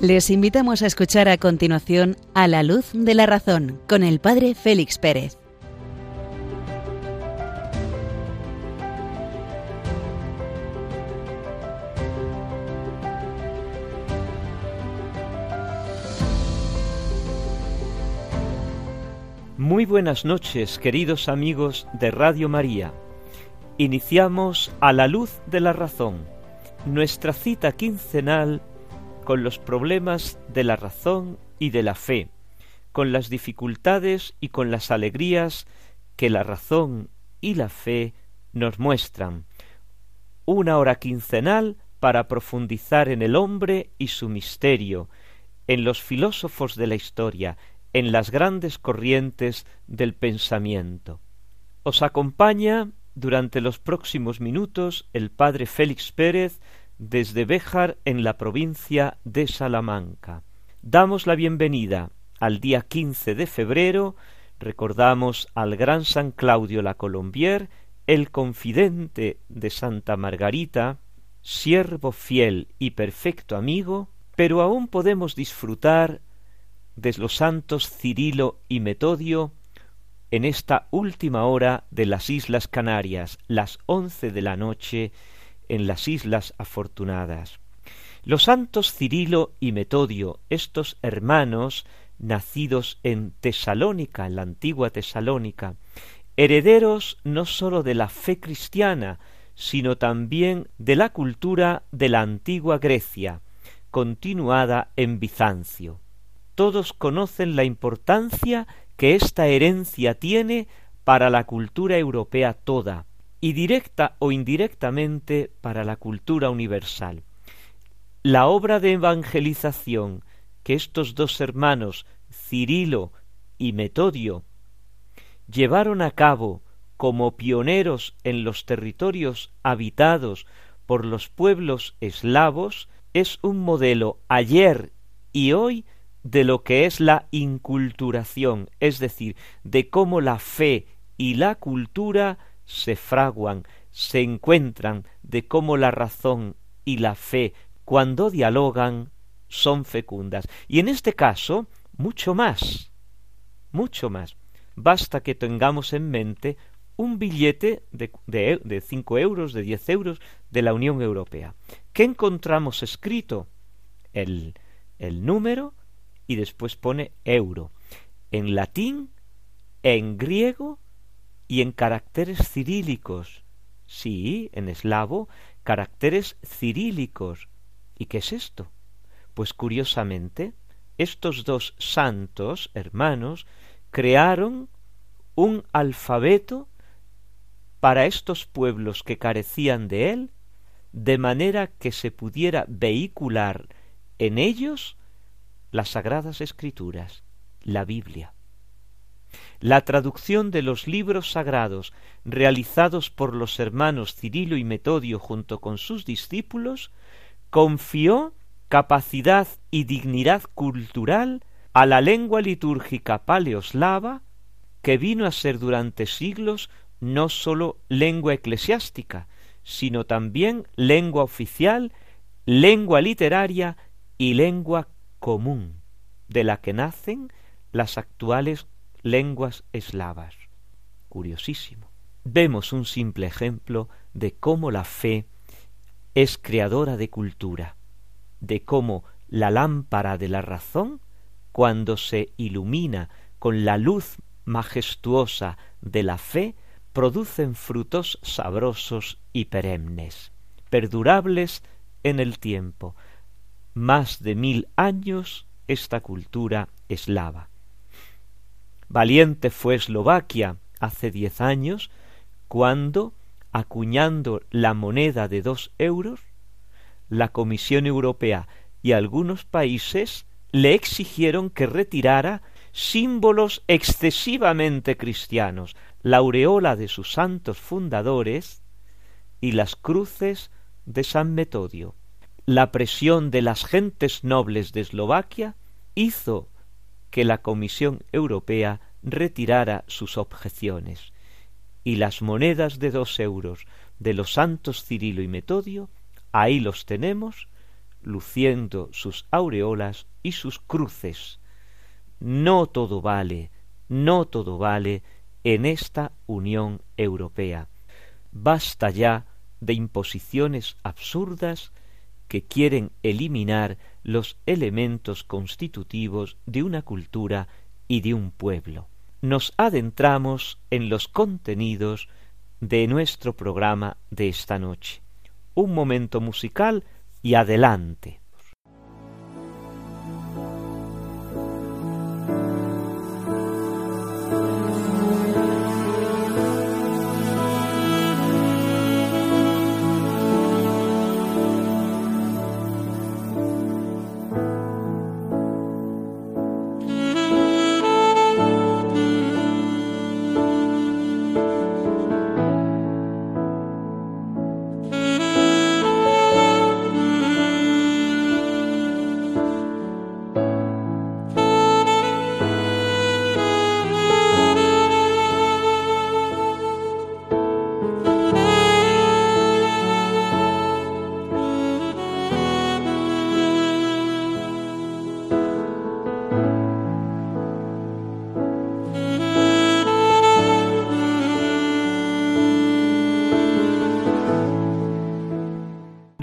Les invitamos a escuchar a continuación A la luz de la razón con el Padre Félix Pérez. Muy buenas noches, queridos amigos de Radio María. Iniciamos A la luz de la razón, nuestra cita quincenal con los problemas de la razón y de la fe, con las dificultades y con las alegrías que la razón y la fe nos muestran. Una hora quincenal para profundizar en el hombre y su misterio, en los filósofos de la historia, en las grandes corrientes del pensamiento. Os acompaña durante los próximos minutos el padre Félix Pérez desde Béjar en la provincia de Salamanca. Damos la bienvenida al día quince de febrero, recordamos al gran San Claudio la Colombier, el confidente de Santa Margarita, siervo fiel y perfecto amigo, pero aún podemos disfrutar de los santos Cirilo y Metodio en esta última hora de las Islas Canarias, las once de la noche, en las Islas Afortunadas. Los santos Cirilo y Metodio, estos hermanos nacidos en Tesalónica, en la antigua Tesalónica, herederos no sólo de la fe cristiana, sino también de la cultura de la antigua Grecia, continuada en Bizancio. Todos conocen la importancia que esta herencia tiene para la cultura europea toda, y directa o indirectamente para la cultura universal. La obra de evangelización que estos dos hermanos, Cirilo y Metodio, llevaron a cabo como pioneros en los territorios habitados por los pueblos eslavos, es un modelo ayer y hoy de lo que es la inculturación, es decir, de cómo la fe y la cultura se fraguan, se encuentran de cómo la razón y la fe, cuando dialogan, son fecundas. Y en este caso, mucho más, mucho más. Basta que tengamos en mente un billete de, de, cinco euros, de diez euros de la Unión Europea. ¿Qué encontramos escrito? El, el número y después pone euro. En latín, en griego y en caracteres cirílicos. Sí, en eslavo, caracteres cirílicos. ¿Y qué es esto? Pues curiosamente, estos dos santos hermanos crearon un alfabeto para estos pueblos que carecían de él, de manera que se pudiera vehicular en ellos las sagradas escrituras, la Biblia. La traducción de los libros sagrados realizados por los hermanos Cirilo y Metodio junto con sus discípulos confió capacidad y dignidad cultural a la lengua litúrgica paleoslava que vino a ser durante siglos no sólo lengua eclesiástica, sino también lengua oficial, lengua literaria y lengua común, de la que nacen las actuales lenguas eslavas. Curiosísimo. Vemos un simple ejemplo de cómo la fe es creadora de cultura, de cómo la lámpara de la razón, cuando se ilumina con la luz majestuosa de la fe, producen frutos sabrosos y perennes, perdurables en el tiempo. Más de mil años esta cultura eslava. Valiente fue Eslovaquia hace diez años cuando, acuñando la moneda de dos euros, la Comisión Europea y algunos países le exigieron que retirara símbolos excesivamente cristianos, la aureola de sus santos fundadores y las cruces de San Metodio. La presión de las gentes nobles de Eslovaquia hizo que la Comisión Europea retirara sus objeciones, y las monedas de dos euros de los santos Cirilo y Metodio, ahí los tenemos, luciendo sus aureolas y sus cruces. No todo vale, no todo vale en esta Unión Europea. Basta ya de imposiciones absurdas que quieren eliminar los elementos constitutivos de una cultura y de un pueblo. Nos adentramos en los contenidos de nuestro programa de esta noche. Un momento musical y adelante.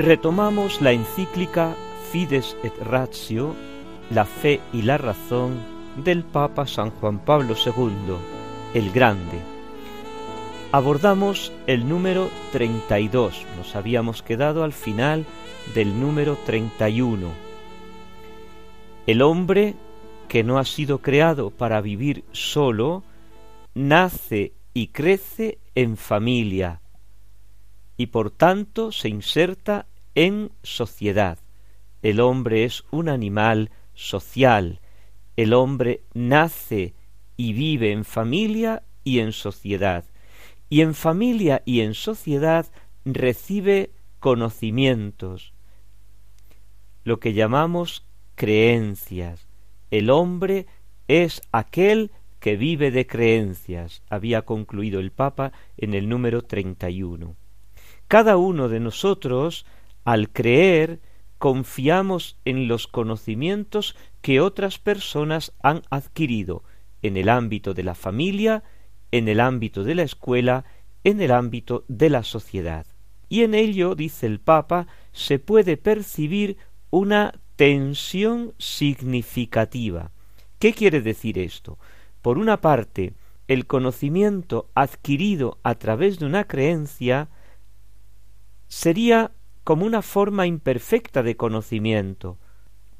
Retomamos la encíclica Fides et Ratio, la fe y la razón del Papa San Juan Pablo II, el Grande. Abordamos el número 32, nos habíamos quedado al final del número 31. El hombre que no ha sido creado para vivir solo, nace y crece en familia y por tanto se inserta en sociedad. El hombre es un animal social. El hombre nace y vive en familia y en sociedad. Y en familia y en sociedad recibe conocimientos, lo que llamamos creencias. El hombre es aquel que vive de creencias, había concluido el Papa en el número 31. Cada uno de nosotros al creer, confiamos en los conocimientos que otras personas han adquirido en el ámbito de la familia, en el ámbito de la escuela, en el ámbito de la sociedad. Y en ello, dice el Papa, se puede percibir una tensión significativa. ¿Qué quiere decir esto? Por una parte, el conocimiento adquirido a través de una creencia sería como una forma imperfecta de conocimiento,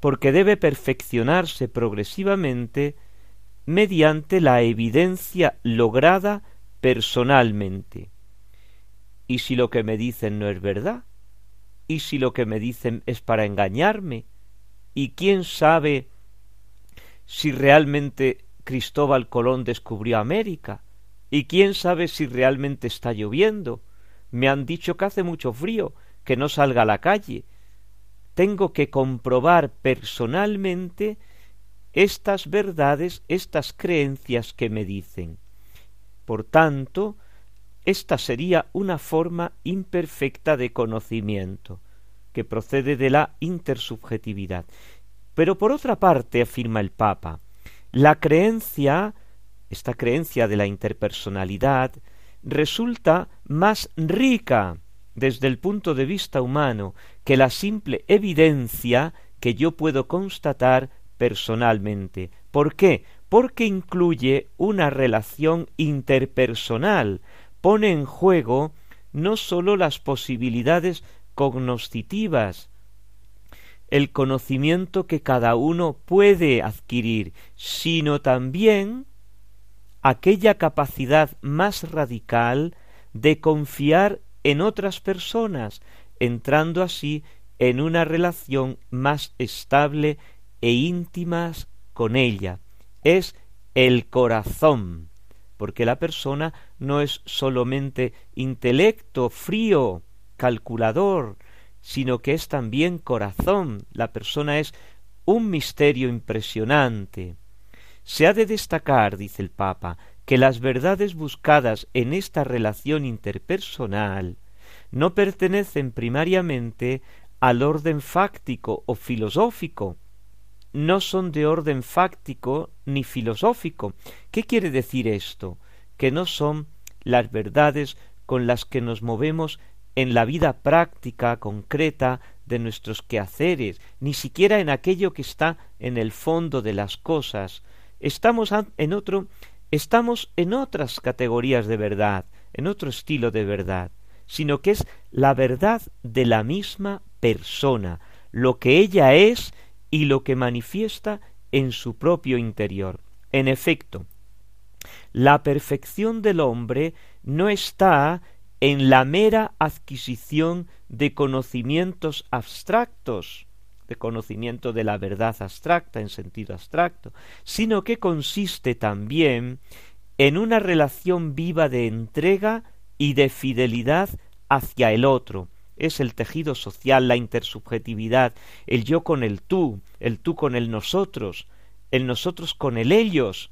porque debe perfeccionarse progresivamente mediante la evidencia lograda personalmente. ¿Y si lo que me dicen no es verdad? ¿Y si lo que me dicen es para engañarme? ¿Y quién sabe si realmente Cristóbal Colón descubrió América? ¿Y quién sabe si realmente está lloviendo? Me han dicho que hace mucho frío que no salga a la calle. Tengo que comprobar personalmente estas verdades, estas creencias que me dicen. Por tanto, esta sería una forma imperfecta de conocimiento, que procede de la intersubjetividad. Pero por otra parte, afirma el Papa, la creencia, esta creencia de la interpersonalidad, resulta más rica desde el punto de vista humano que la simple evidencia que yo puedo constatar personalmente. ¿Por qué? Porque incluye una relación interpersonal, pone en juego no sólo las posibilidades cognoscitivas, el conocimiento que cada uno puede adquirir, sino también aquella capacidad más radical de confiar en otras personas, entrando así en una relación más estable e íntima con ella. Es el corazón, porque la persona no es solamente intelecto frío, calculador, sino que es también corazón. La persona es un misterio impresionante. Se ha de destacar, dice el Papa, que las verdades buscadas en esta relación interpersonal no pertenecen primariamente al orden fáctico o filosófico, no son de orden fáctico ni filosófico. ¿Qué quiere decir esto? Que no son las verdades con las que nos movemos en la vida práctica, concreta de nuestros quehaceres, ni siquiera en aquello que está en el fondo de las cosas. Estamos en otro, estamos en otras categorías de verdad, en otro estilo de verdad, sino que es la verdad de la misma persona, lo que ella es y lo que manifiesta en su propio interior. En efecto, la perfección del hombre no está en la mera adquisición de conocimientos abstractos, de conocimiento de la verdad abstracta en sentido abstracto, sino que consiste también en una relación viva de entrega y de fidelidad hacia el otro, es el tejido social, la intersubjetividad, el yo con el tú, el tú con el nosotros, el nosotros con el ellos.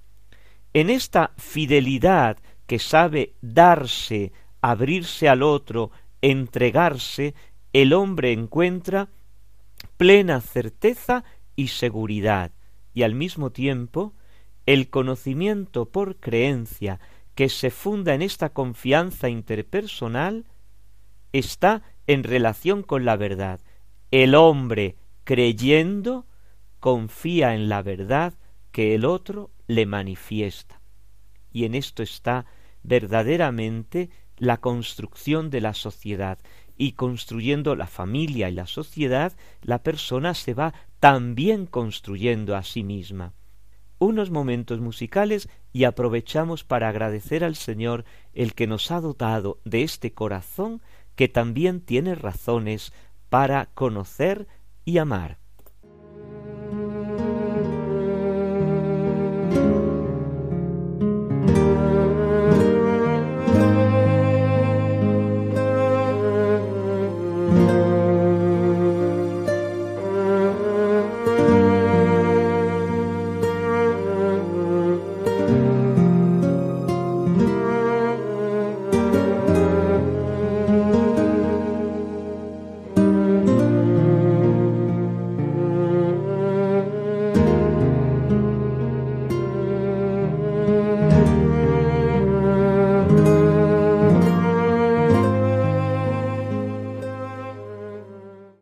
En esta fidelidad que sabe darse, abrirse al otro, entregarse, el hombre encuentra plena certeza y seguridad, y al mismo tiempo el conocimiento por creencia que se funda en esta confianza interpersonal está en relación con la verdad. El hombre, creyendo, confía en la verdad que el otro le manifiesta. Y en esto está verdaderamente la construcción de la sociedad. Y construyendo la familia y la sociedad, la persona se va también construyendo a sí misma. Unos momentos musicales y aprovechamos para agradecer al Señor el que nos ha dotado de este corazón que también tiene razones para conocer y amar.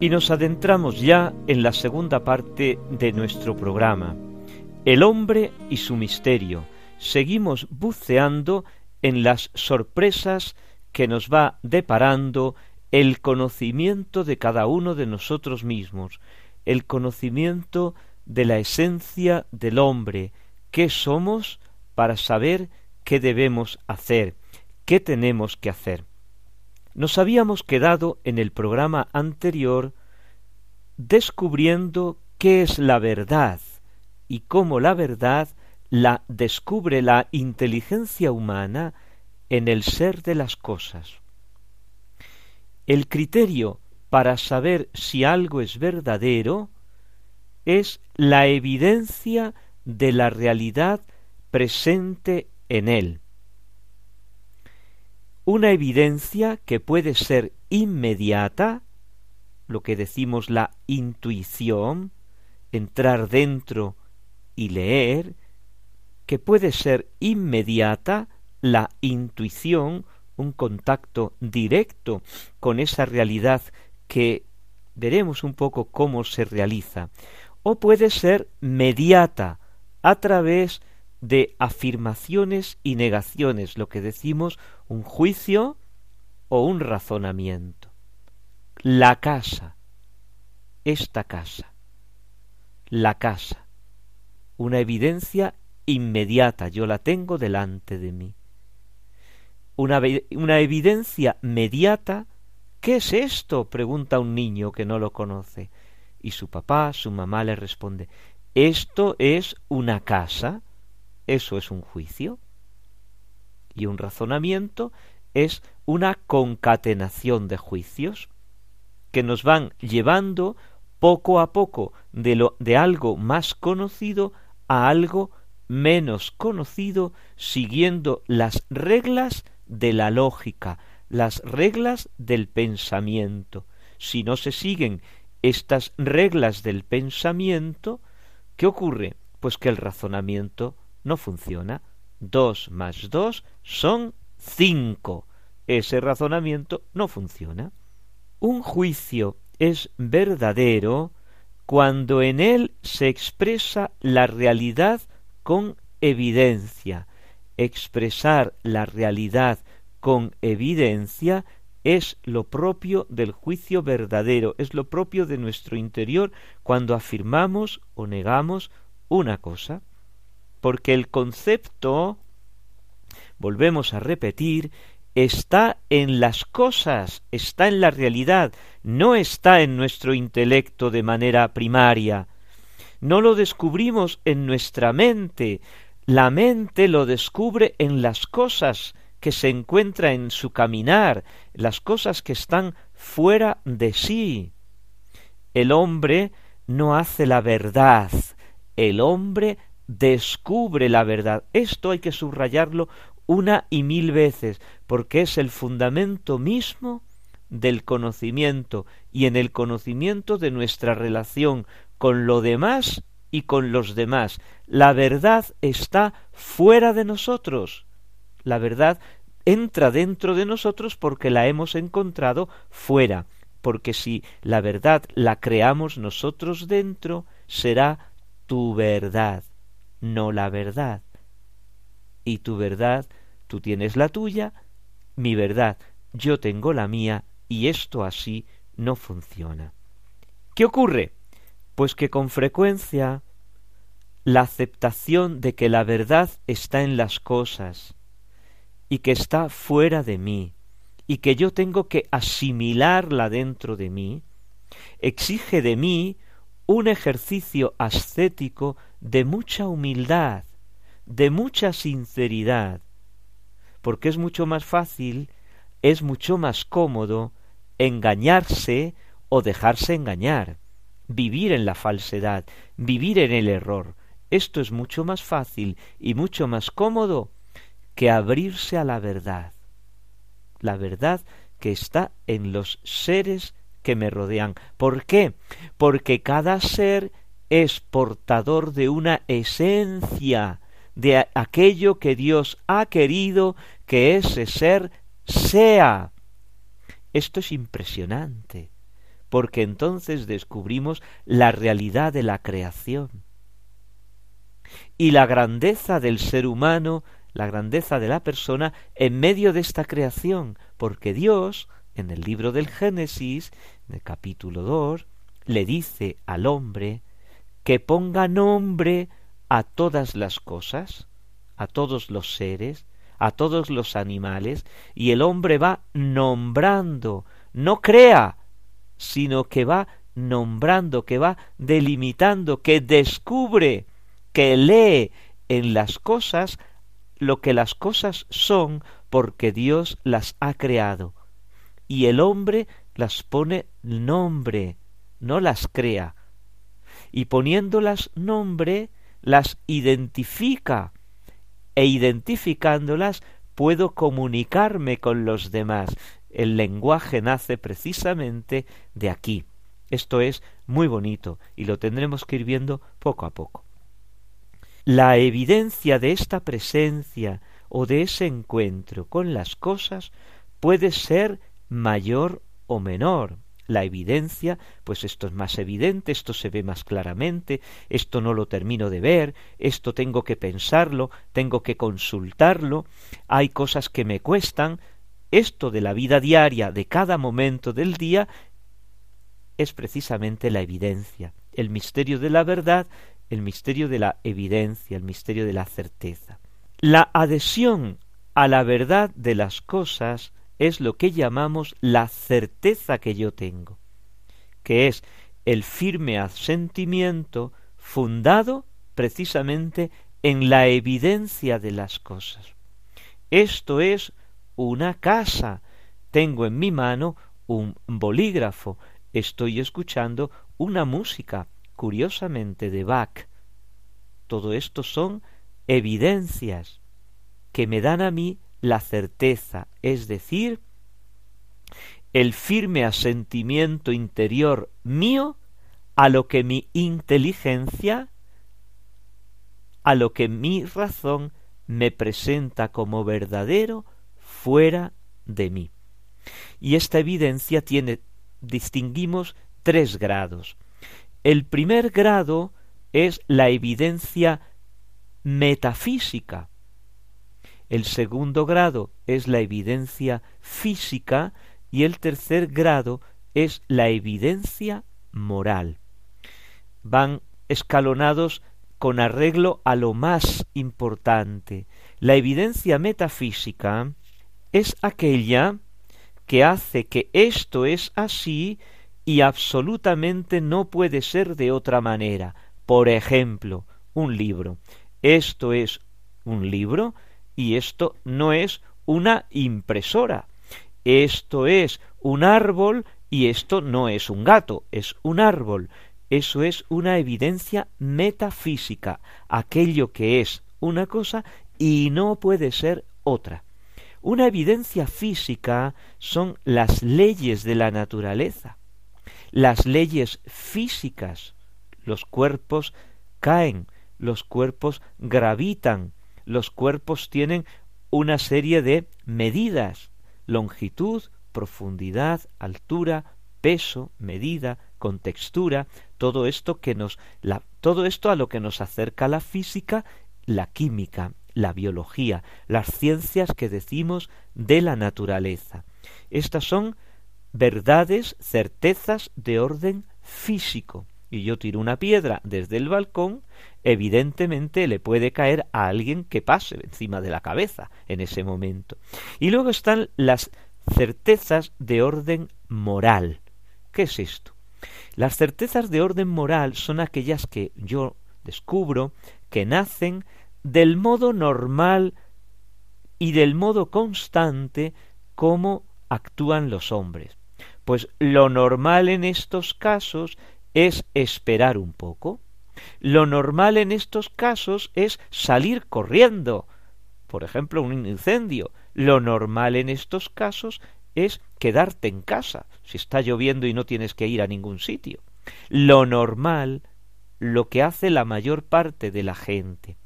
Y nos adentramos ya en la segunda parte de nuestro programa, El hombre y su misterio. Seguimos buceando en las sorpresas que nos va deparando el conocimiento de cada uno de nosotros mismos, el conocimiento de la esencia del hombre, qué somos para saber qué debemos hacer, qué tenemos que hacer. Nos habíamos quedado en el programa anterior descubriendo qué es la verdad y cómo la verdad la descubre la inteligencia humana en el ser de las cosas. El criterio para saber si algo es verdadero es la evidencia de la realidad presente en él una evidencia que puede ser inmediata, lo que decimos la intuición, entrar dentro y leer, que puede ser inmediata la intuición, un contacto directo con esa realidad que veremos un poco cómo se realiza, o puede ser mediata a través de afirmaciones y negaciones, lo que decimos un juicio o un razonamiento. La casa, esta casa, la casa, una evidencia inmediata, yo la tengo delante de mí. Una, una evidencia mediata, ¿qué es esto? pregunta un niño que no lo conoce. Y su papá, su mamá le responde, esto es una casa, eso es un juicio. Y un razonamiento es una concatenación de juicios que nos van llevando poco a poco de, lo, de algo más conocido a algo menos conocido siguiendo las reglas de la lógica, las reglas del pensamiento, si no se siguen estas reglas del pensamiento, ¿qué ocurre? Pues que el razonamiento no funciona. Dos más dos son cinco. Ese razonamiento no funciona. Un juicio es verdadero cuando en él se expresa la realidad con evidencia. Expresar la realidad con evidencia es lo propio del juicio verdadero, es lo propio de nuestro interior cuando afirmamos o negamos una cosa. Porque el concepto, volvemos a repetir, está en las cosas, está en la realidad, no está en nuestro intelecto de manera primaria. No lo descubrimos en nuestra mente, la mente lo descubre en las cosas, que se encuentra en su caminar, las cosas que están fuera de sí. El hombre no hace la verdad, el hombre descubre la verdad. Esto hay que subrayarlo una y mil veces, porque es el fundamento mismo del conocimiento y en el conocimiento de nuestra relación con lo demás y con los demás. La verdad está fuera de nosotros. La verdad entra dentro de nosotros porque la hemos encontrado fuera, porque si la verdad la creamos nosotros dentro, será tu verdad, no la verdad. Y tu verdad, tú tienes la tuya, mi verdad, yo tengo la mía, y esto así no funciona. ¿Qué ocurre? Pues que con frecuencia la aceptación de que la verdad está en las cosas, y que está fuera de mí y que yo tengo que asimilarla dentro de mí, exige de mí un ejercicio ascético de mucha humildad, de mucha sinceridad, porque es mucho más fácil, es mucho más cómodo engañarse o dejarse engañar, vivir en la falsedad, vivir en el error. Esto es mucho más fácil y mucho más cómodo que abrirse a la verdad, la verdad que está en los seres que me rodean. ¿Por qué? Porque cada ser es portador de una esencia, de aquello que Dios ha querido que ese ser sea. Esto es impresionante, porque entonces descubrimos la realidad de la creación. Y la grandeza del ser humano la grandeza de la persona en medio de esta creación, porque Dios, en el libro del Génesis, el capítulo 2, le dice al hombre que ponga nombre a todas las cosas, a todos los seres, a todos los animales, y el hombre va nombrando, no crea, sino que va nombrando, que va delimitando, que descubre, que lee en las cosas lo que las cosas son porque Dios las ha creado. Y el hombre las pone nombre, no las crea. Y poniéndolas nombre, las identifica. E identificándolas puedo comunicarme con los demás. El lenguaje nace precisamente de aquí. Esto es muy bonito y lo tendremos que ir viendo poco a poco. La evidencia de esta presencia o de ese encuentro con las cosas puede ser mayor o menor. La evidencia, pues esto es más evidente, esto se ve más claramente, esto no lo termino de ver, esto tengo que pensarlo, tengo que consultarlo, hay cosas que me cuestan, esto de la vida diaria, de cada momento del día, es precisamente la evidencia. El misterio de la verdad el misterio de la evidencia, el misterio de la certeza. La adhesión a la verdad de las cosas es lo que llamamos la certeza que yo tengo, que es el firme asentimiento fundado precisamente en la evidencia de las cosas. Esto es una casa. Tengo en mi mano un bolígrafo. Estoy escuchando una música curiosamente de Bach. Todo esto son evidencias que me dan a mí la certeza, es decir, el firme asentimiento interior mío a lo que mi inteligencia, a lo que mi razón me presenta como verdadero fuera de mí. Y esta evidencia tiene, distinguimos tres grados. El primer grado es la evidencia metafísica. El segundo grado es la evidencia física y el tercer grado es la evidencia moral. Van escalonados con arreglo a lo más importante. La evidencia metafísica es aquella que hace que esto es así y absolutamente no puede ser de otra manera. Por ejemplo, un libro. Esto es un libro y esto no es una impresora. Esto es un árbol y esto no es un gato, es un árbol. Eso es una evidencia metafísica, aquello que es una cosa y no puede ser otra. Una evidencia física son las leyes de la naturaleza, las leyes físicas. Los cuerpos caen, los cuerpos gravitan, los cuerpos tienen una serie de medidas, longitud, profundidad, altura, peso, medida, contextura, todo esto que nos todo esto a lo que nos acerca la física, la química, la biología, las ciencias que decimos de la naturaleza. Estas son verdades, certezas de orden físico. Y yo tiro una piedra desde el balcón, evidentemente le puede caer a alguien que pase encima de la cabeza en ese momento. Y luego están las certezas de orden moral. ¿Qué es esto? Las certezas de orden moral son aquellas que yo descubro que nacen del modo normal y del modo constante como actúan los hombres. Pues lo normal en estos casos es esperar un poco. Lo normal en estos casos es salir corriendo. Por ejemplo, un incendio. Lo normal en estos casos es quedarte en casa si está lloviendo y no tienes que ir a ningún sitio. Lo normal, lo que hace la mayor parte de la gente.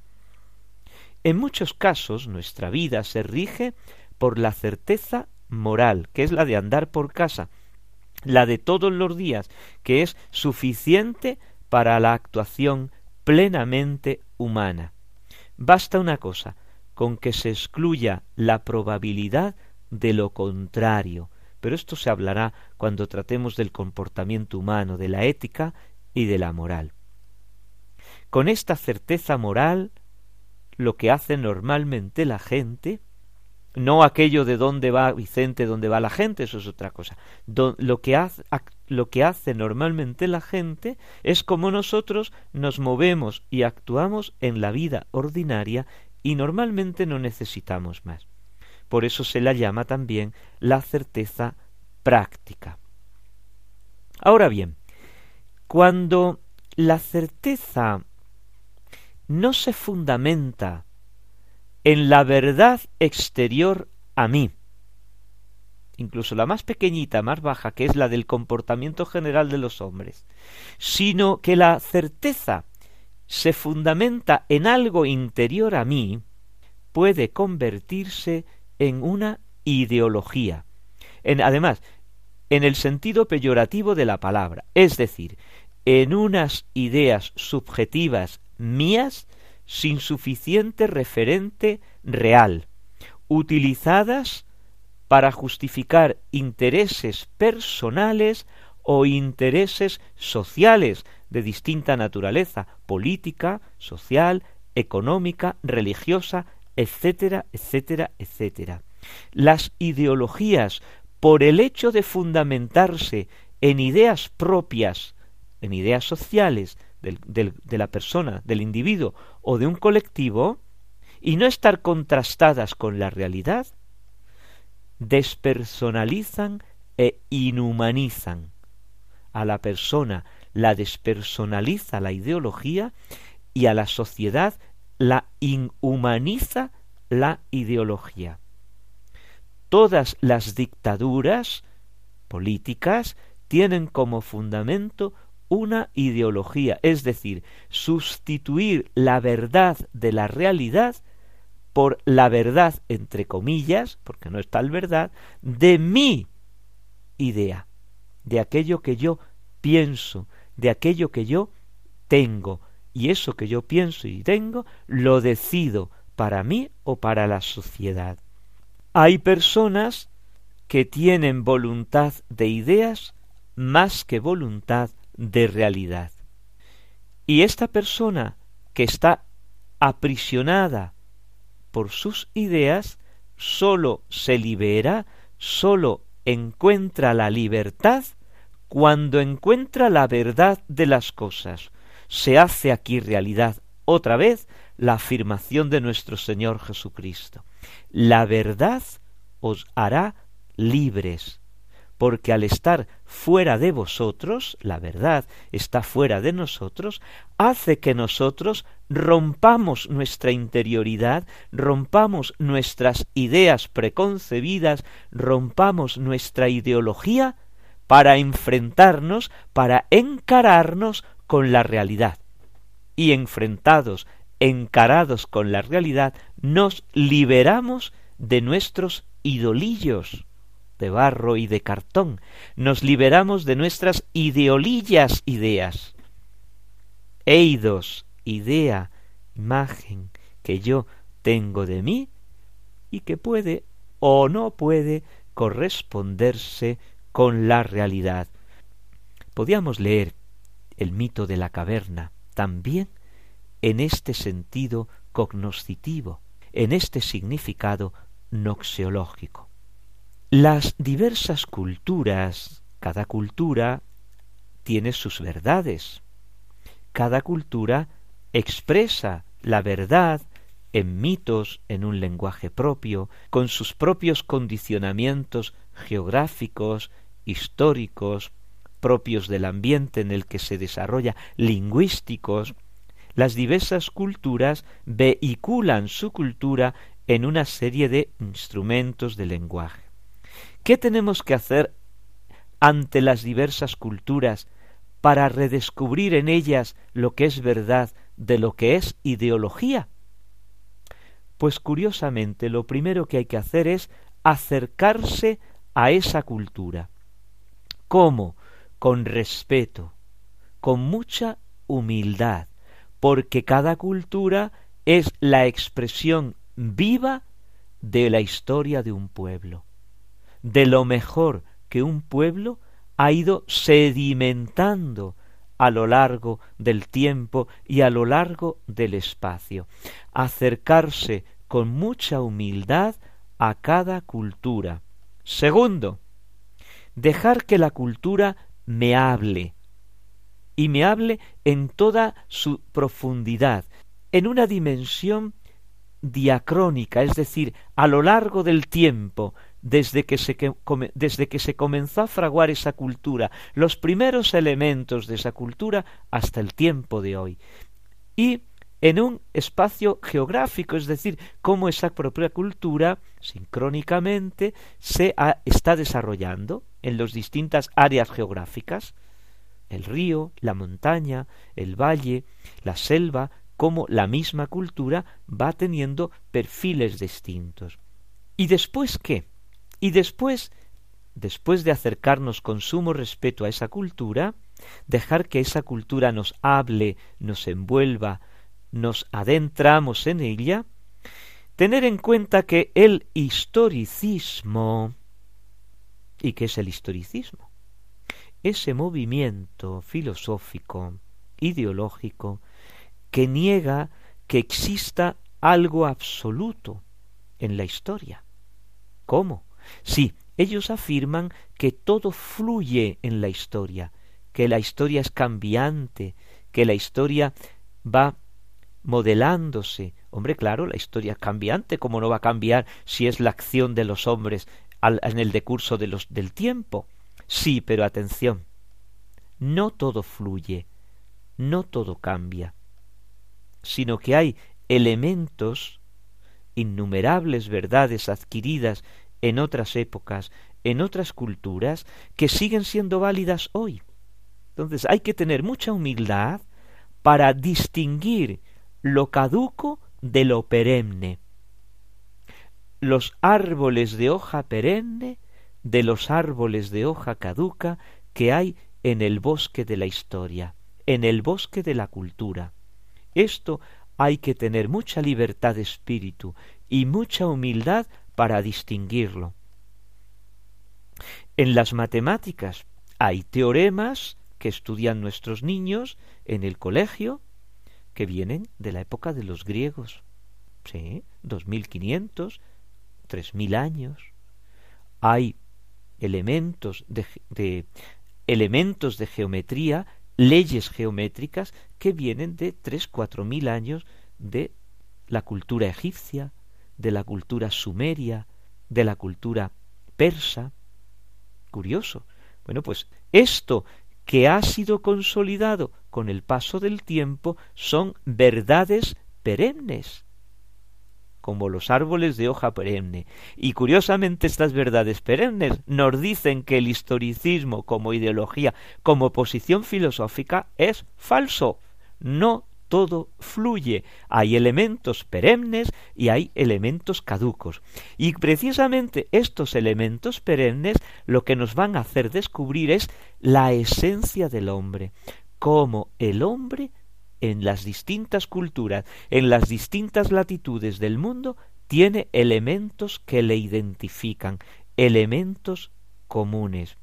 En muchos casos nuestra vida se rige por la certeza moral, que es la de andar por casa, la de todos los días, que es suficiente para la actuación plenamente humana. Basta una cosa, con que se excluya la probabilidad de lo contrario, pero esto se hablará cuando tratemos del comportamiento humano, de la ética y de la moral. Con esta certeza moral lo que hace normalmente la gente, no aquello de dónde va Vicente, dónde va la gente, eso es otra cosa. lo, que hace, lo que hace normalmente la gente es como nosotros nos movemos y actuamos en la vida ordinaria y normalmente no necesitamos más. Por eso se la llama también la certeza práctica. Ahora bien, cuando la certeza no se fundamenta en la verdad exterior a mí, incluso la más pequeñita, más baja, que es la del comportamiento general de los hombres, sino que la certeza se fundamenta en algo interior a mí, puede convertirse en una ideología. En, además, en el sentido peyorativo de la palabra, es decir, en unas ideas subjetivas mías sin suficiente referente real, utilizadas para justificar intereses personales o intereses sociales de distinta naturaleza, política, social, económica, religiosa, etcétera, etcétera, etcétera. Las ideologías, por el hecho de fundamentarse en ideas propias, en ideas sociales, de la persona, del individuo o de un colectivo, y no estar contrastadas con la realidad, despersonalizan e inhumanizan a la persona, la despersonaliza la ideología y a la sociedad la inhumaniza la ideología. Todas las dictaduras políticas tienen como fundamento una ideología, es decir, sustituir la verdad de la realidad por la verdad, entre comillas, porque no es tal verdad, de mi idea, de aquello que yo pienso, de aquello que yo tengo, y eso que yo pienso y tengo lo decido para mí o para la sociedad. Hay personas que tienen voluntad de ideas más que voluntad de realidad. Y esta persona que está aprisionada por sus ideas, sólo se libera, sólo encuentra la libertad cuando encuentra la verdad de las cosas. Se hace aquí realidad otra vez la afirmación de nuestro Señor Jesucristo. La verdad os hará libres porque al estar fuera de vosotros, la verdad está fuera de nosotros, hace que nosotros rompamos nuestra interioridad, rompamos nuestras ideas preconcebidas, rompamos nuestra ideología para enfrentarnos, para encararnos con la realidad. Y enfrentados, encarados con la realidad, nos liberamos de nuestros idolillos de barro y de cartón. Nos liberamos de nuestras ideolillas ideas. Eidos, idea, imagen que yo tengo de mí y que puede o no puede corresponderse con la realidad. Podíamos leer el mito de la caverna también en este sentido cognoscitivo, en este significado noxeológico. Las diversas culturas, cada cultura tiene sus verdades. Cada cultura expresa la verdad en mitos, en un lenguaje propio, con sus propios condicionamientos geográficos, históricos, propios del ambiente en el que se desarrolla, lingüísticos. Las diversas culturas vehiculan su cultura en una serie de instrumentos de lenguaje. ¿Qué tenemos que hacer ante las diversas culturas para redescubrir en ellas lo que es verdad de lo que es ideología? Pues curiosamente lo primero que hay que hacer es acercarse a esa cultura. ¿Cómo? Con respeto, con mucha humildad, porque cada cultura es la expresión viva de la historia de un pueblo de lo mejor que un pueblo ha ido sedimentando a lo largo del tiempo y a lo largo del espacio. Acercarse con mucha humildad a cada cultura. Segundo, dejar que la cultura me hable y me hable en toda su profundidad, en una dimensión diacrónica, es decir, a lo largo del tiempo, desde que, se, desde que se comenzó a fraguar esa cultura, los primeros elementos de esa cultura hasta el tiempo de hoy. Y en un espacio geográfico, es decir, cómo esa propia cultura, sincrónicamente, se está desarrollando en las distintas áreas geográficas, el río, la montaña, el valle, la selva, cómo la misma cultura va teniendo perfiles distintos. ¿Y después qué? Y después, después de acercarnos con sumo respeto a esa cultura, dejar que esa cultura nos hable, nos envuelva, nos adentramos en ella, tener en cuenta que el historicismo, ¿y qué es el historicismo? Ese movimiento filosófico, ideológico, que niega que exista algo absoluto en la historia. ¿Cómo? Sí, ellos afirman que todo fluye en la historia, que la historia es cambiante, que la historia va modelándose. Hombre, claro, la historia es cambiante, ¿cómo no va a cambiar si es la acción de los hombres en el decurso de los, del tiempo? Sí, pero atención, no todo fluye, no todo cambia, sino que hay elementos, innumerables verdades adquiridas en otras épocas, en otras culturas que siguen siendo válidas hoy. Entonces hay que tener mucha humildad para distinguir lo caduco de lo perenne. Los árboles de hoja perenne de los árboles de hoja caduca que hay en el bosque de la historia, en el bosque de la cultura. Esto hay que tener mucha libertad de espíritu y mucha humildad para distinguirlo. En las matemáticas hay teoremas que estudian nuestros niños en el colegio que vienen de la época de los griegos. Sí, dos mil quinientos, tres mil años. Hay elementos de, de, elementos de geometría, leyes geométricas que vienen de tres, cuatro mil años de la cultura egipcia, de la cultura sumeria, de la cultura persa. Curioso. Bueno, pues esto que ha sido consolidado con el paso del tiempo son verdades perennes, como los árboles de hoja perenne. Y curiosamente estas verdades perennes nos dicen que el historicismo como ideología, como posición filosófica, es falso. No todo fluye. Hay elementos perennes y hay elementos caducos. Y precisamente estos elementos perennes lo que nos van a hacer descubrir es la esencia del hombre, cómo el hombre en las distintas culturas, en las distintas latitudes del mundo, tiene elementos que le identifican, elementos comunes.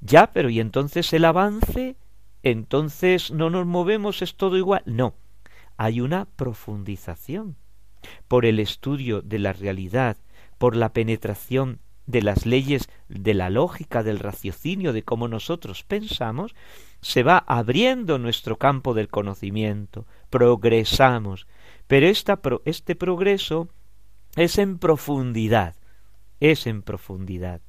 Ya, pero ¿y entonces el avance? Entonces no nos movemos, es todo igual. No, hay una profundización por el estudio de la realidad, por la penetración de las leyes de la lógica, del raciocinio, de cómo nosotros pensamos, se va abriendo nuestro campo del conocimiento, progresamos, pero esta, este progreso es en profundidad, es en profundidad.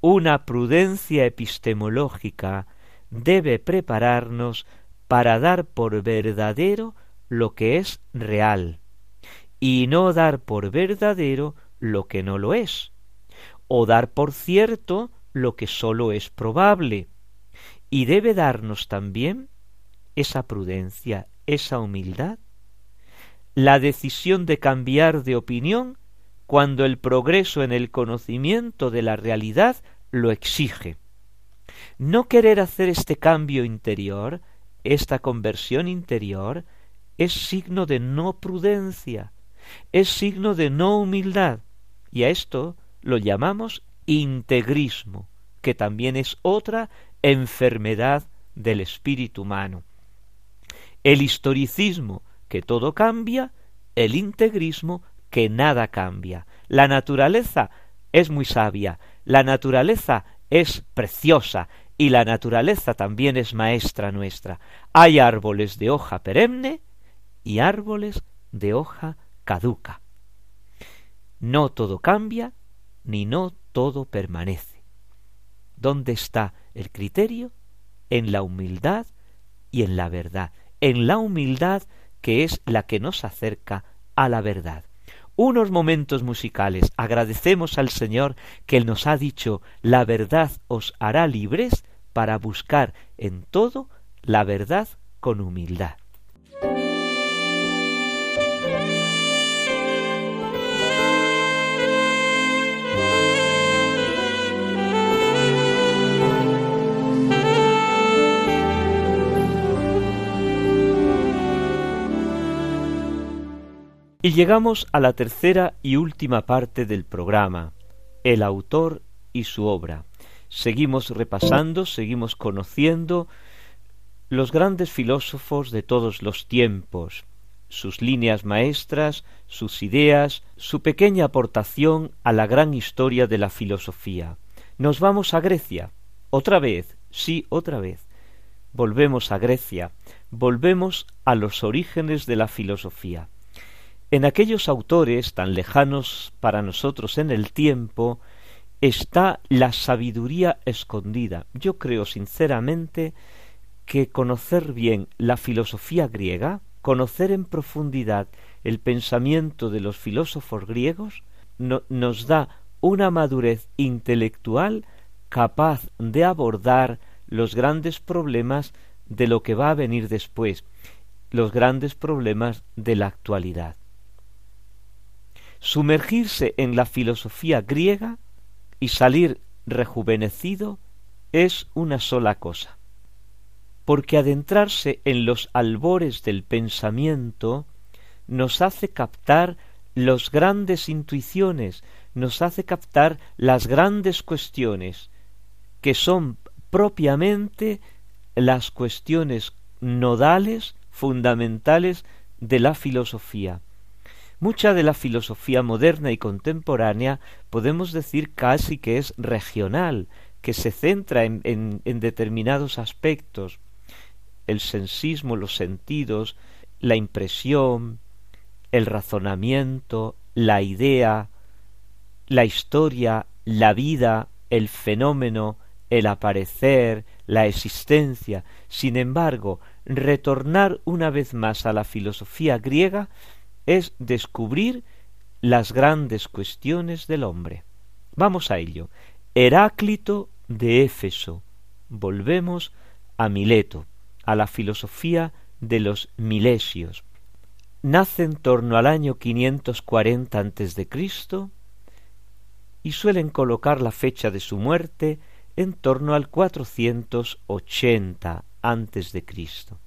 Una prudencia epistemológica debe prepararnos para dar por verdadero lo que es real y no dar por verdadero lo que no lo es, o dar por cierto lo que sólo es probable, y debe darnos también esa prudencia, esa humildad, la decisión de cambiar de opinión cuando el progreso en el conocimiento de la realidad lo exige. No querer hacer este cambio interior, esta conversión interior, es signo de no prudencia, es signo de no humildad, y a esto lo llamamos integrismo, que también es otra enfermedad del espíritu humano. El historicismo, que todo cambia, el integrismo, que nada cambia. La naturaleza es muy sabia, la naturaleza es preciosa y la naturaleza también es maestra nuestra. Hay árboles de hoja perenne y árboles de hoja caduca. No todo cambia ni no todo permanece. ¿Dónde está el criterio? En la humildad y en la verdad. En la humildad que es la que nos acerca a la verdad unos momentos musicales. Agradecemos al Señor que nos ha dicho, la verdad os hará libres para buscar en todo la verdad con humildad. Y llegamos a la tercera y última parte del programa, el autor y su obra. Seguimos repasando, seguimos conociendo los grandes filósofos de todos los tiempos, sus líneas maestras, sus ideas, su pequeña aportación a la gran historia de la filosofía. Nos vamos a Grecia. Otra vez, sí, otra vez. Volvemos a Grecia, volvemos a los orígenes de la filosofía. En aquellos autores tan lejanos para nosotros en el tiempo está la sabiduría escondida. Yo creo sinceramente que conocer bien la filosofía griega, conocer en profundidad el pensamiento de los filósofos griegos, nos da una madurez intelectual capaz de abordar los grandes problemas de lo que va a venir después, los grandes problemas de la actualidad. Sumergirse en la filosofía griega y salir rejuvenecido es una sola cosa, porque adentrarse en los albores del pensamiento nos hace captar las grandes intuiciones, nos hace captar las grandes cuestiones, que son propiamente las cuestiones nodales, fundamentales de la filosofía. Mucha de la filosofía moderna y contemporánea podemos decir casi que es regional, que se centra en, en, determinados aspectos, el sensismo, los sentidos, la impresión, el razonamiento, la idea, la historia, la vida, el fenómeno, el aparecer, la existencia. Sin embargo, retornar una vez más a la filosofía griega es descubrir las grandes cuestiones del hombre. Vamos a ello. Heráclito de Éfeso. Volvemos a Mileto, a la filosofía de los milesios. Nace en torno al año 540 antes de Cristo y suelen colocar la fecha de su muerte en torno al 480 antes de Cristo.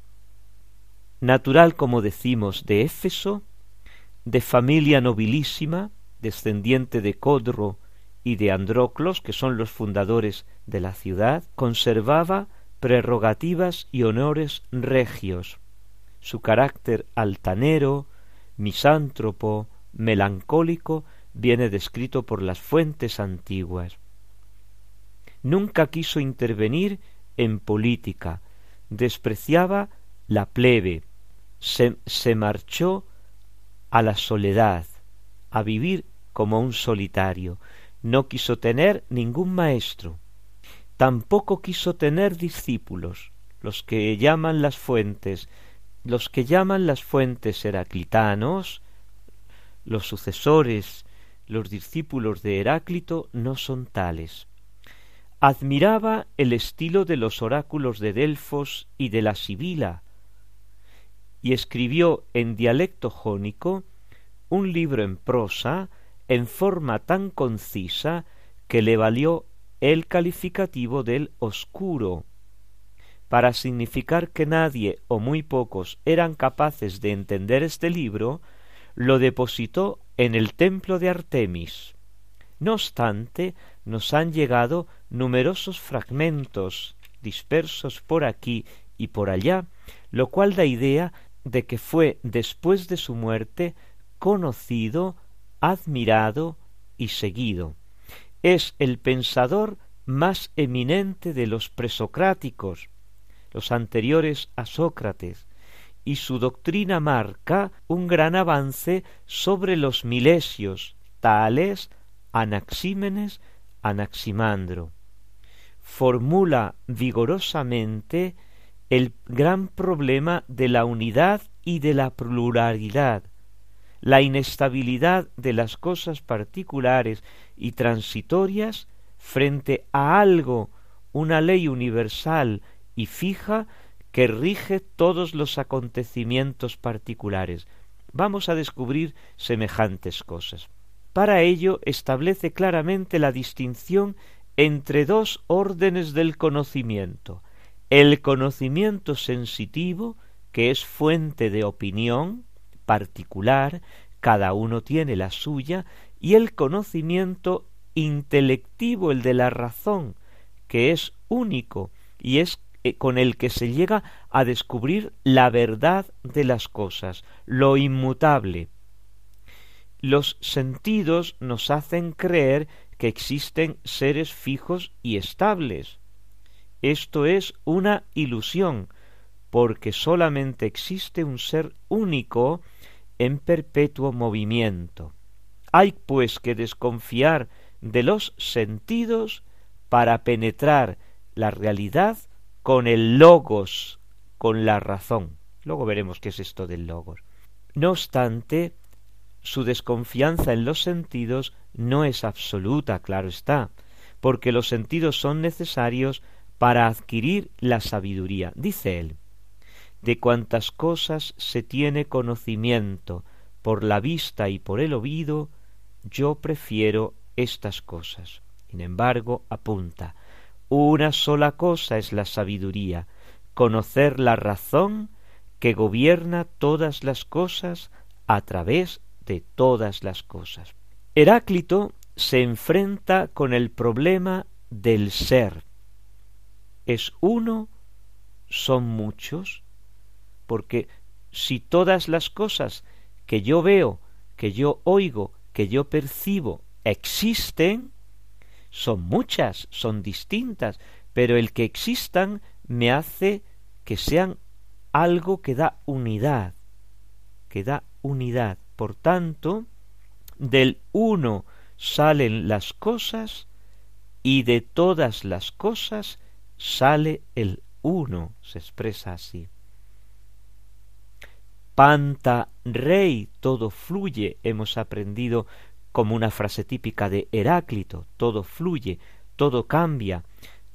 Natural, como decimos, de Éfeso, de familia nobilísima, descendiente de Codro y de Androclos, que son los fundadores de la ciudad, conservaba prerrogativas y honores regios. Su carácter altanero, misántropo, melancólico, viene descrito por las fuentes antiguas. Nunca quiso intervenir en política, despreciaba la plebe, se, se marchó a la soledad, a vivir como un solitario, no quiso tener ningún maestro, tampoco quiso tener discípulos, los que llaman las fuentes, los que llaman las fuentes heraclitanos, los sucesores, los discípulos de Heráclito no son tales. Admiraba el estilo de los oráculos de Delfos y de la Sibila, y escribió en dialecto jónico un libro en prosa en forma tan concisa que le valió el calificativo del oscuro, para significar que nadie o muy pocos eran capaces de entender este libro, lo depositó en el templo de Artemis. No obstante, nos han llegado numerosos fragmentos dispersos por aquí y por allá, lo cual da idea de que fue después de su muerte conocido, admirado y seguido. Es el pensador más eminente de los presocráticos, los anteriores a Sócrates, y su doctrina marca un gran avance sobre los milesios, tales Anaxímenes Anaximandro. Formula vigorosamente el gran problema de la unidad y de la pluralidad, la inestabilidad de las cosas particulares y transitorias frente a algo, una ley universal y fija que rige todos los acontecimientos particulares. Vamos a descubrir semejantes cosas. Para ello establece claramente la distinción entre dos órdenes del conocimiento, el conocimiento sensitivo, que es fuente de opinión particular, cada uno tiene la suya, y el conocimiento intelectivo, el de la razón, que es único y es eh, con el que se llega a descubrir la verdad de las cosas, lo inmutable, los sentidos nos hacen creer que existen seres fijos y estables. Esto es una ilusión, porque solamente existe un ser único en perpetuo movimiento. Hay pues que desconfiar de los sentidos para penetrar la realidad con el logos, con la razón. Luego veremos qué es esto del logos. No obstante, su desconfianza en los sentidos no es absoluta, claro está, porque los sentidos son necesarios para adquirir la sabiduría. Dice él, de cuantas cosas se tiene conocimiento por la vista y por el oído, yo prefiero estas cosas. Sin embargo, apunta, una sola cosa es la sabiduría, conocer la razón que gobierna todas las cosas a través de todas las cosas. Heráclito se enfrenta con el problema del ser. ¿Es uno? ¿Son muchos? Porque si todas las cosas que yo veo, que yo oigo, que yo percibo existen, son muchas, son distintas, pero el que existan me hace que sean algo que da unidad, que da unidad. Por tanto, del uno salen las cosas y de todas las cosas sale el uno, se expresa así. Panta rey, todo fluye, hemos aprendido como una frase típica de Heráclito, todo fluye, todo cambia,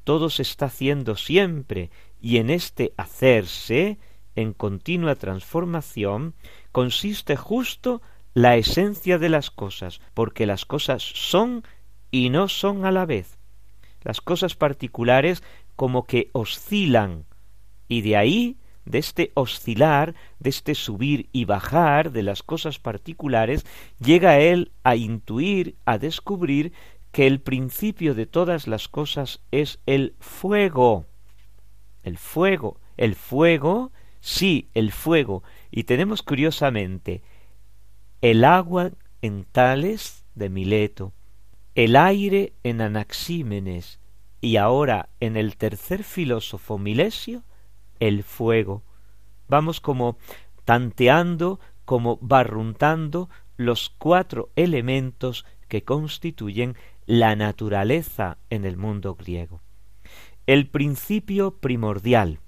todo se está haciendo siempre, y en este hacerse, en continua transformación, consiste justo la esencia de las cosas, porque las cosas son y no son a la vez. Las cosas particulares como que oscilan, y de ahí, de este oscilar, de este subir y bajar de las cosas particulares, llega él a intuir, a descubrir que el principio de todas las cosas es el fuego. El fuego, el fuego, sí, el fuego. Y tenemos curiosamente el agua en Tales de Mileto, el aire en Anaxímenes y ahora en el tercer filósofo Milesio, el fuego. Vamos como tanteando, como barruntando los cuatro elementos que constituyen la naturaleza en el mundo griego. El principio primordial,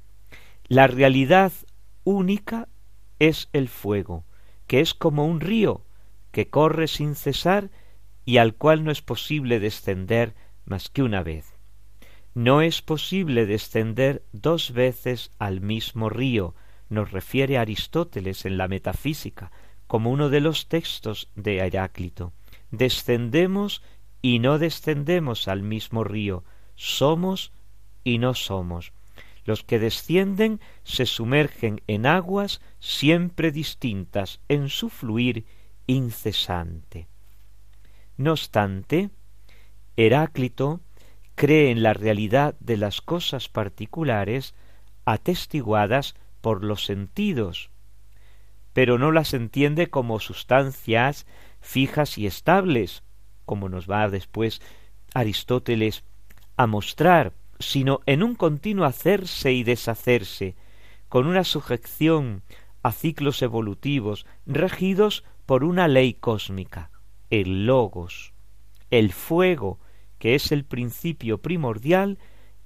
la realidad única es el fuego, que es como un río que corre sin cesar y al cual no es posible descender más que una vez. No es posible descender dos veces al mismo río, nos refiere Aristóteles en la metafísica, como uno de los textos de Heráclito. Descendemos y no descendemos al mismo río, somos y no somos. Los que descienden se sumergen en aguas siempre distintas en su fluir incesante. No obstante, Heráclito cree en la realidad de las cosas particulares atestiguadas por los sentidos, pero no las entiende como sustancias fijas y estables, como nos va después Aristóteles a mostrar, sino en un continuo hacerse y deshacerse, con una sujeción a ciclos evolutivos regidos por una ley cósmica, el logos. El fuego, que es el principio primordial,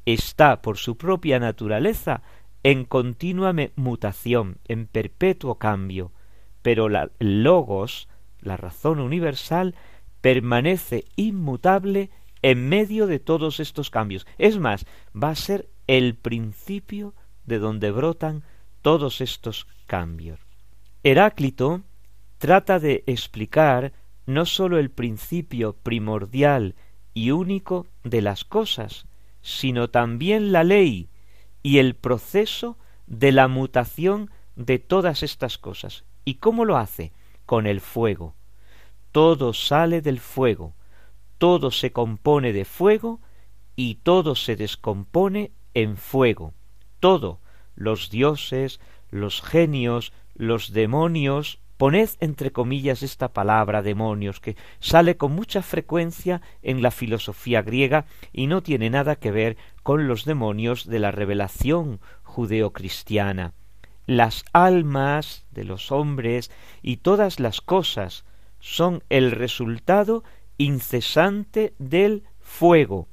está por su propia naturaleza en continua mutación, en perpetuo cambio, pero el logos, la razón universal, permanece inmutable en medio de todos estos cambios. Es más, va a ser el principio de donde brotan todos estos cambios. Heráclito trata de explicar no sólo el principio primordial y único de las cosas, sino también la ley y el proceso de la mutación de todas estas cosas. ¿Y cómo lo hace? Con el fuego todo sale del fuego, todo se compone de fuego y todo se descompone en fuego. Todo, los dioses, los genios, los demonios, poned entre comillas esta palabra demonios que sale con mucha frecuencia en la filosofía griega y no tiene nada que ver con los demonios de la revelación judeocristiana. Las almas de los hombres y todas las cosas son el resultado incesante del fuego,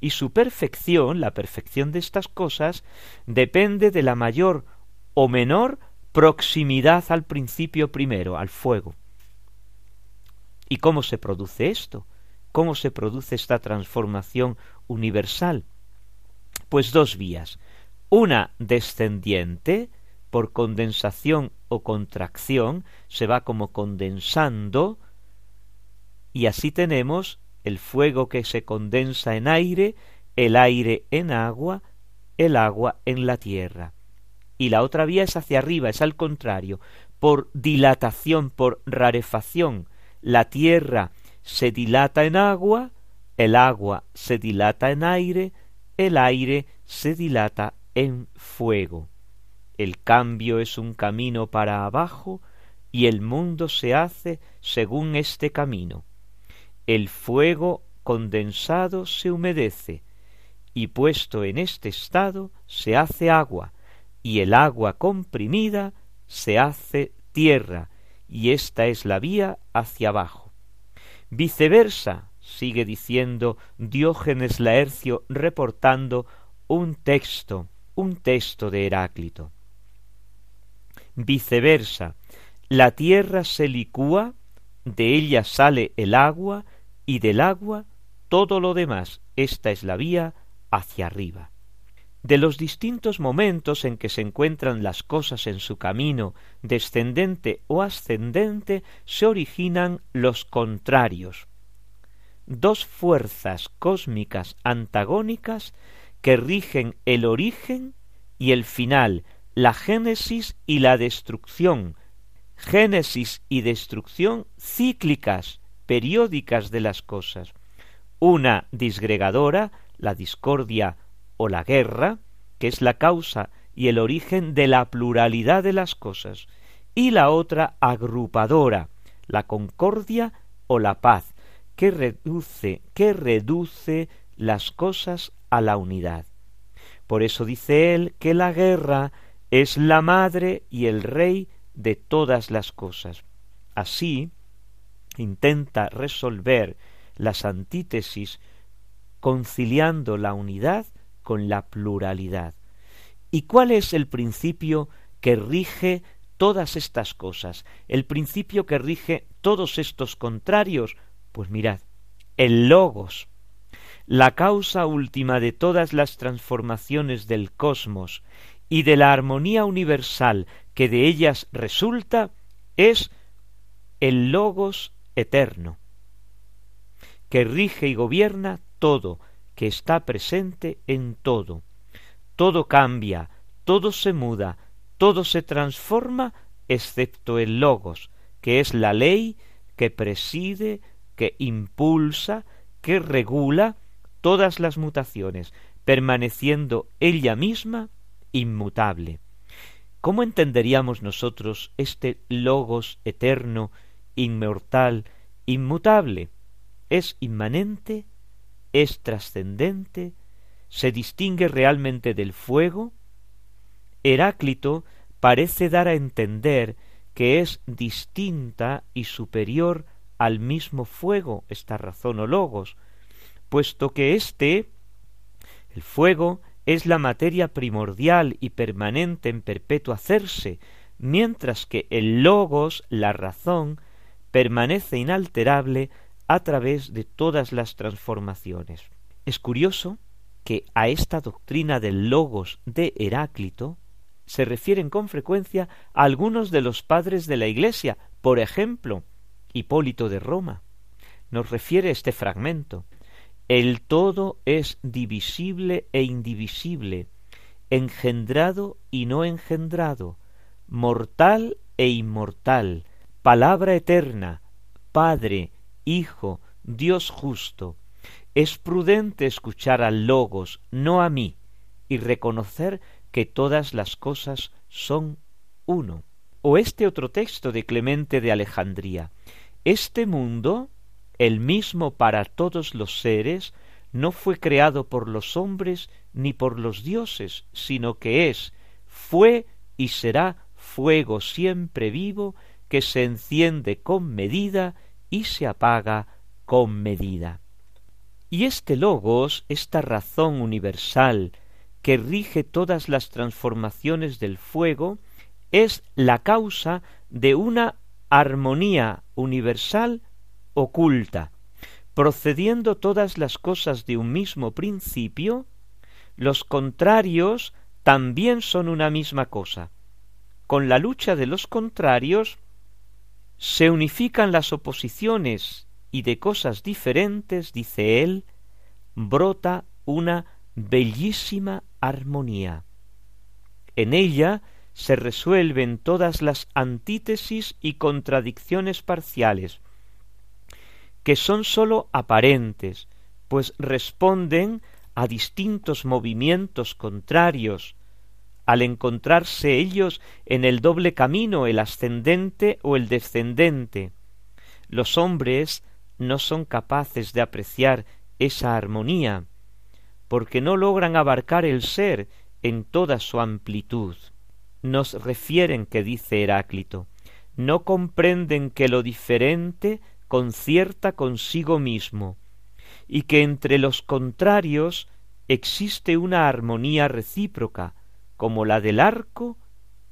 y su perfección, la perfección de estas cosas, depende de la mayor o menor proximidad al principio primero, al fuego. ¿Y cómo se produce esto? ¿Cómo se produce esta transformación universal? Pues dos vías. Una descendiente, por condensación o contracción, se va como condensando, y así tenemos el fuego que se condensa en aire, el aire en agua, el agua en la tierra. Y la otra vía es hacia arriba, es al contrario, por dilatación, por rarefacción. La tierra se dilata en agua, el agua se dilata en aire, el aire se dilata en fuego. El cambio es un camino para abajo y el mundo se hace según este camino. El fuego condensado se humedece y puesto en este estado se hace agua y el agua comprimida se hace tierra y esta es la vía hacia abajo. Viceversa, sigue diciendo Diógenes Laercio reportando un texto, un texto de Heráclito. Viceversa, la tierra se licúa, de ella sale el agua, y del agua todo lo demás. Esta es la vía hacia arriba. De los distintos momentos en que se encuentran las cosas en su camino, descendente o ascendente, se originan los contrarios. Dos fuerzas cósmicas antagónicas que rigen el origen y el final, la génesis y la destrucción, génesis y destrucción cíclicas, periódicas de las cosas. Una disgregadora, la discordia o la guerra, que es la causa y el origen de la pluralidad de las cosas, y la otra agrupadora, la concordia o la paz, que reduce, que reduce las cosas a la unidad. Por eso dice él que la guerra es la madre y el rey de todas las cosas. Así intenta resolver las antítesis conciliando la unidad con la pluralidad. ¿Y cuál es el principio que rige todas estas cosas? El principio que rige todos estos contrarios. Pues mirad, el logos, la causa última de todas las transformaciones del cosmos y de la armonía universal que de ellas resulta, es el logos eterno, que rige y gobierna todo, que está presente en todo. Todo cambia, todo se muda, todo se transforma, excepto el logos, que es la ley que preside, que impulsa, que regula todas las mutaciones, permaneciendo ella misma inmutable. ¿Cómo entenderíamos nosotros este logos eterno, inmortal, inmutable? Es inmanente es trascendente, se distingue realmente del fuego, Heráclito parece dar a entender que es distinta y superior al mismo fuego, esta razón o logos, puesto que éste, el fuego, es la materia primordial y permanente en perpetuo hacerse, mientras que el logos, la razón, permanece inalterable a través de todas las transformaciones. Es curioso que a esta doctrina del logos de Heráclito se refieren con frecuencia algunos de los padres de la Iglesia, por ejemplo, Hipólito de Roma. Nos refiere este fragmento. El todo es divisible e indivisible, engendrado y no engendrado, mortal e inmortal, palabra eterna, Padre, Hijo, Dios justo, es prudente escuchar al Logos, no a mí, y reconocer que todas las cosas son uno. O este otro texto de Clemente de Alejandría. Este mundo, el mismo para todos los seres, no fue creado por los hombres ni por los dioses, sino que es, fue y será fuego siempre vivo que se enciende con medida y se apaga con medida. Y este logos, esta razón universal que rige todas las transformaciones del fuego, es la causa de una armonía universal oculta, procediendo todas las cosas de un mismo principio, los contrarios también son una misma cosa. Con la lucha de los contrarios se unifican las oposiciones y de cosas diferentes, dice él, brota una bellísima armonía. En ella se resuelven todas las antítesis y contradicciones parciales, que son sólo aparentes, pues responden a distintos movimientos contrarios, al encontrarse ellos en el doble camino, el ascendente o el descendente. Los hombres no son capaces de apreciar esa armonía, porque no logran abarcar el ser en toda su amplitud. Nos refieren que dice Heráclito, no comprenden que lo diferente concierta consigo mismo, y que entre los contrarios existe una armonía recíproca, como la del arco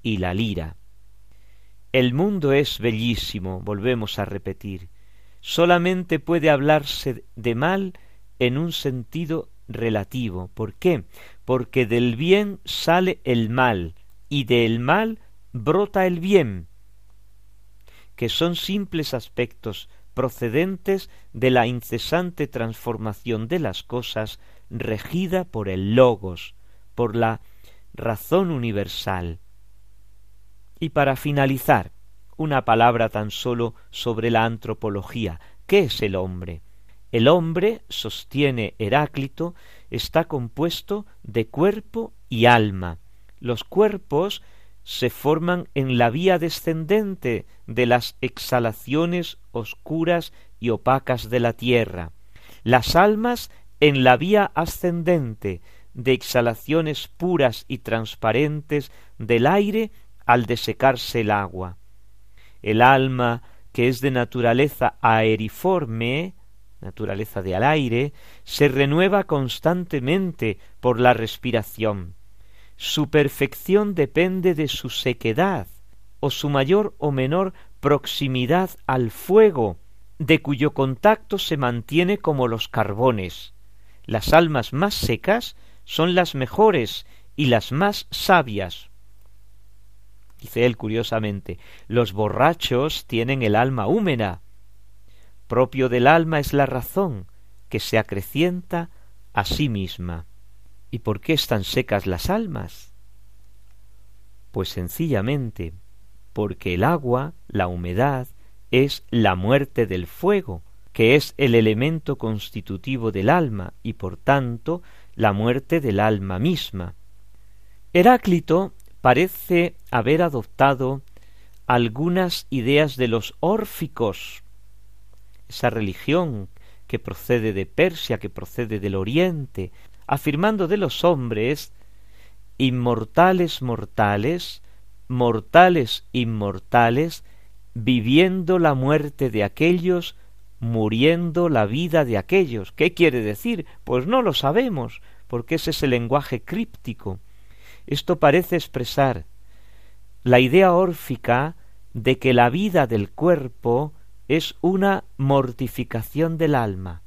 y la lira. El mundo es bellísimo, volvemos a repetir. Solamente puede hablarse de mal en un sentido relativo. ¿Por qué? Porque del bien sale el mal y del mal brota el bien, que son simples aspectos procedentes de la incesante transformación de las cosas regida por el logos, por la razón universal. Y para finalizar, una palabra tan solo sobre la antropología. ¿Qué es el hombre? El hombre, sostiene Heráclito, está compuesto de cuerpo y alma. Los cuerpos se forman en la vía descendente de las exhalaciones oscuras y opacas de la tierra, las almas en la vía ascendente de exhalaciones puras y transparentes del aire al desecarse el agua. El alma, que es de naturaleza aeriforme, naturaleza de al aire, se renueva constantemente por la respiración. Su perfección depende de su sequedad, o su mayor o menor proximidad al fuego, de cuyo contacto se mantiene como los carbones. Las almas más secas son las mejores y las más sabias. Dice él curiosamente, los borrachos tienen el alma húmeda. Propio del alma es la razón, que se acrecienta a sí misma. ¿Y por qué están secas las almas? Pues sencillamente porque el agua, la humedad, es la muerte del fuego, que es el elemento constitutivo del alma y por tanto la muerte del alma misma. Heráclito parece haber adoptado algunas ideas de los órficos, esa religión que procede de Persia, que procede del Oriente, afirmando de los hombres inmortales mortales, mortales inmortales, viviendo la muerte de aquellos muriendo la vida de aquellos. ¿Qué quiere decir? Pues no lo sabemos, porque ese es el lenguaje críptico. Esto parece expresar la idea órfica de que la vida del cuerpo es una mortificación del alma,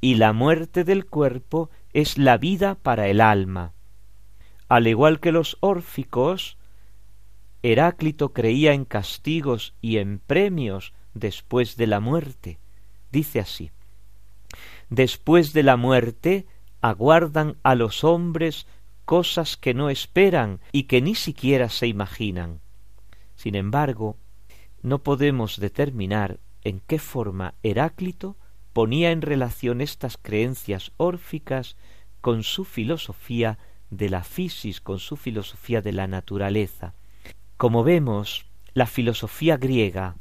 y la muerte del cuerpo es la vida para el alma. Al igual que los órficos, Heráclito creía en castigos y en premios después de la muerte dice así Después de la muerte aguardan a los hombres cosas que no esperan y que ni siquiera se imaginan. Sin embargo, no podemos determinar en qué forma Heráclito ponía en relación estas creencias órficas con su filosofía de la fisis, con su filosofía de la naturaleza. Como vemos, la filosofía griega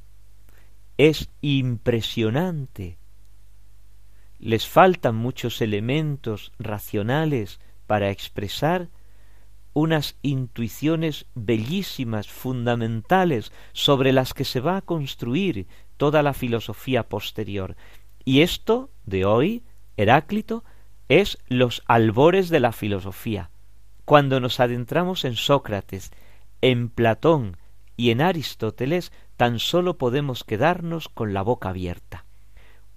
es impresionante. Les faltan muchos elementos racionales para expresar unas intuiciones bellísimas, fundamentales, sobre las que se va a construir toda la filosofía posterior. Y esto, de hoy, Heráclito, es los albores de la filosofía. Cuando nos adentramos en Sócrates, en Platón y en Aristóteles, tan solo podemos quedarnos con la boca abierta,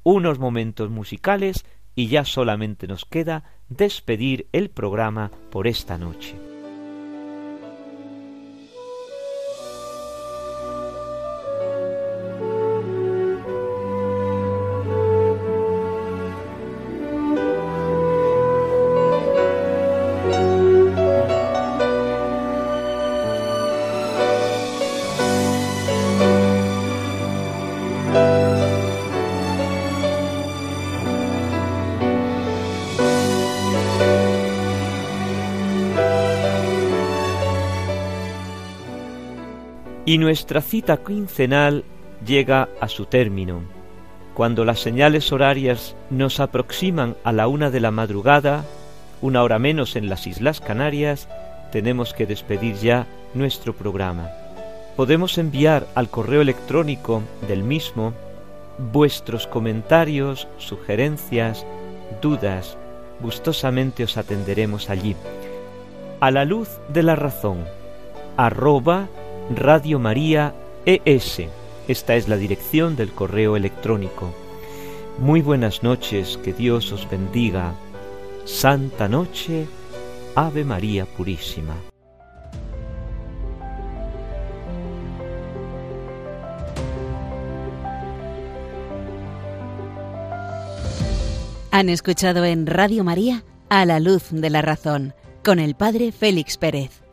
unos momentos musicales y ya solamente nos queda despedir el programa por esta noche. Nuestra cita quincenal llega a su término. Cuando las señales horarias nos aproximan a la una de la madrugada, una hora menos en las Islas Canarias, tenemos que despedir ya nuestro programa. Podemos enviar al correo electrónico del mismo vuestros comentarios, sugerencias, dudas. Gustosamente os atenderemos allí. A la luz de la razón. arroba Radio María ES. Esta es la dirección del correo electrónico. Muy buenas noches, que Dios os bendiga. Santa Noche, Ave María Purísima. Han escuchado en Radio María a la luz de la razón con el Padre Félix Pérez.